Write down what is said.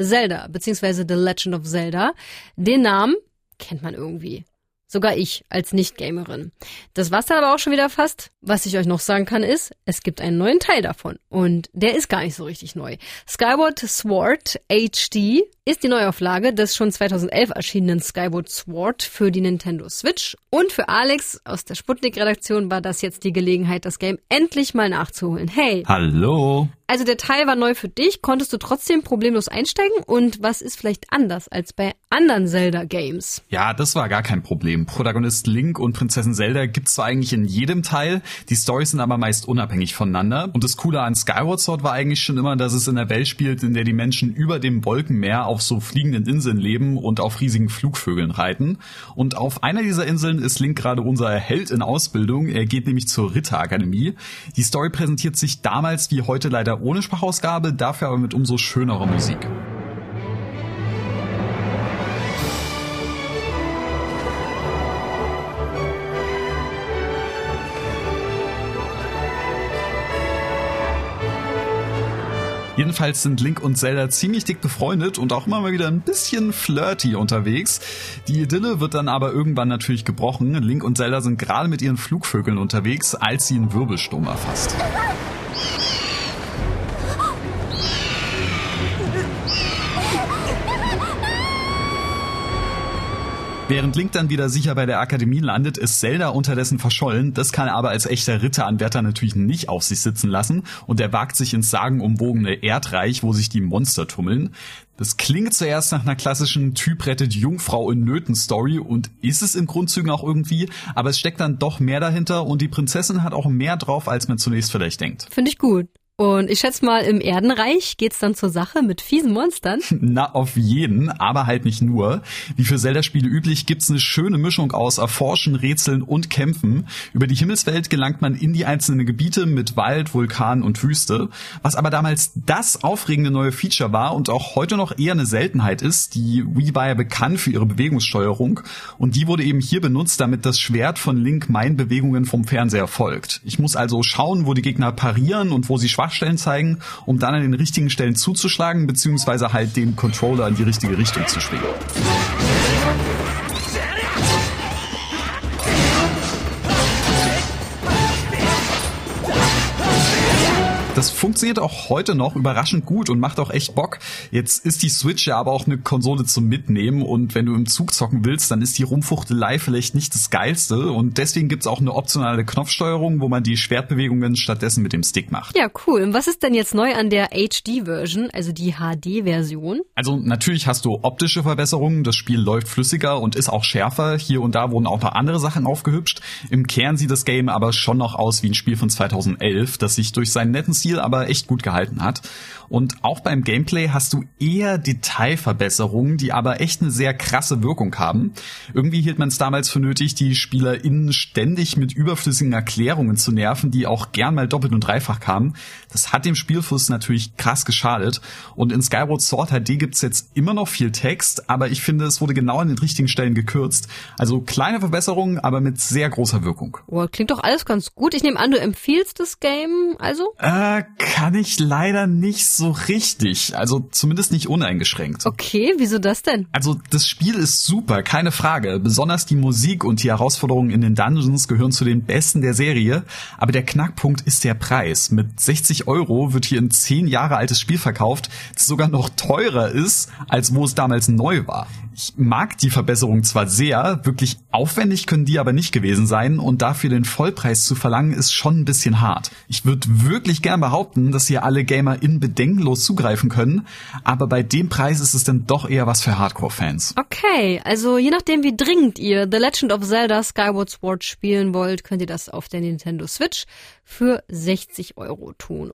Zelda, beziehungsweise The Legend of Zelda. Den Namen kennt man irgendwie. Sogar ich als Nicht-Gamerin. Das war's dann aber auch schon wieder fast. Was ich euch noch sagen kann ist, es gibt einen neuen Teil davon. Und der ist gar nicht so richtig neu. Skyward Sword HD ist die Neuauflage des schon 2011 erschienenen Skyward Sword für die Nintendo Switch. Und für Alex aus der Sputnik-Redaktion war das jetzt die Gelegenheit, das Game endlich mal nachzuholen. Hey! Hallo! Also der Teil war neu für dich, konntest du trotzdem problemlos einsteigen und was ist vielleicht anders als bei anderen Zelda-Games? Ja, das war gar kein Problem. Protagonist Link und Prinzessin Zelda gibt's zwar eigentlich in jedem Teil, die Storys sind aber meist unabhängig voneinander. Und das Coole an Skyward Sword war eigentlich schon immer, dass es in der Welt spielt, in der die Menschen über dem Wolkenmeer auf so fliegenden Inseln leben und auf riesigen Flugvögeln reiten. Und auf einer dieser Inseln ist Link gerade unser Held in Ausbildung. Er geht nämlich zur Ritterakademie. Die Story präsentiert sich damals wie heute leider ohne Sprachausgabe, dafür aber mit umso schönerer Musik. Jedenfalls sind Link und Zelda ziemlich dick befreundet und auch immer mal wieder ein bisschen flirty unterwegs. Die Idylle wird dann aber irgendwann natürlich gebrochen. Link und Zelda sind gerade mit ihren Flugvögeln unterwegs, als sie einen Wirbelsturm erfasst. Während Link dann wieder sicher bei der Akademie landet, ist Zelda unterdessen verschollen. Das kann er aber als echter Ritteranwärter natürlich nicht auf sich sitzen lassen und er wagt sich ins sagenumwogene Erdreich, wo sich die Monster tummeln. Das klingt zuerst nach einer klassischen Typ rettet Jungfrau in Nöten Story und ist es in Grundzügen auch irgendwie, aber es steckt dann doch mehr dahinter und die Prinzessin hat auch mehr drauf, als man zunächst vielleicht denkt. Finde ich gut. Und ich schätze mal, im Erdenreich geht's dann zur Sache mit fiesen Monstern. Na, auf jeden, aber halt nicht nur. Wie für Zelda-Spiele üblich gibt's eine schöne Mischung aus Erforschen, Rätseln und Kämpfen. Über die Himmelswelt gelangt man in die einzelnen Gebiete mit Wald, Vulkan und Wüste. Was aber damals das aufregende neue Feature war und auch heute noch eher eine Seltenheit ist, die Wii war ja bekannt für ihre Bewegungssteuerung und die wurde eben hier benutzt, damit das Schwert von Link meinen Bewegungen vom Fernseher folgt. Ich muss also schauen, wo die Gegner parieren und wo sie schwach Schwachstellen zeigen, um dann an den richtigen Stellen zuzuschlagen, beziehungsweise halt den Controller in die richtige Richtung zu schwingen. Das funktioniert auch heute noch überraschend gut und macht auch echt Bock. Jetzt ist die Switch ja aber auch eine Konsole zum Mitnehmen und wenn du im Zug zocken willst, dann ist die Rumfuchtelei vielleicht nicht das geilste und deswegen gibt's auch eine optionale Knopfsteuerung, wo man die Schwertbewegungen stattdessen mit dem Stick macht. Ja, cool. Und was ist denn jetzt neu an der HD-Version, also die HD-Version? Also natürlich hast du optische Verbesserungen, das Spiel läuft flüssiger und ist auch schärfer. Hier und da wurden auch noch andere Sachen aufgehübscht. Im Kern sieht das Game aber schon noch aus wie ein Spiel von 2011, das sich durch seinen netten Stil aber echt gut gehalten hat. Und auch beim Gameplay hast du eher Detailverbesserungen, die aber echt eine sehr krasse Wirkung haben. Irgendwie hielt man es damals für nötig, die SpielerInnen ständig mit überflüssigen Erklärungen zu nerven, die auch gern mal doppelt und dreifach kamen. Das hat dem Spielfluss natürlich krass geschadet. Und in Skyward Sword HD gibt's jetzt immer noch viel Text, aber ich finde, es wurde genau an den richtigen Stellen gekürzt. Also kleine Verbesserungen, aber mit sehr großer Wirkung. Oh, klingt doch alles ganz gut. Ich nehme an, du empfiehlst das Game also? Äh, kann ich leider nicht so richtig. Also zumindest nicht uneingeschränkt. Okay, wieso das denn? Also das Spiel ist super, keine Frage. Besonders die Musik und die Herausforderungen in den Dungeons gehören zu den besten der Serie. Aber der Knackpunkt ist der Preis. Mit 60 Euro wird hier ein 10 Jahre altes Spiel verkauft, das sogar noch teurer ist, als wo es damals neu war. Ich mag die Verbesserung zwar sehr, wirklich aufwendig können die aber nicht gewesen sein und dafür den Vollpreis zu verlangen ist schon ein bisschen hart. Ich würde wirklich gern behaupten, dass hier alle Gamer in bedenkenlos zugreifen können, aber bei dem Preis ist es dann doch eher was für Hardcore-Fans. Okay, also je nachdem wie dringend ihr The Legend of Zelda Skyward Sword spielen wollt, könnt ihr das auf der Nintendo Switch für 60 Euro tun.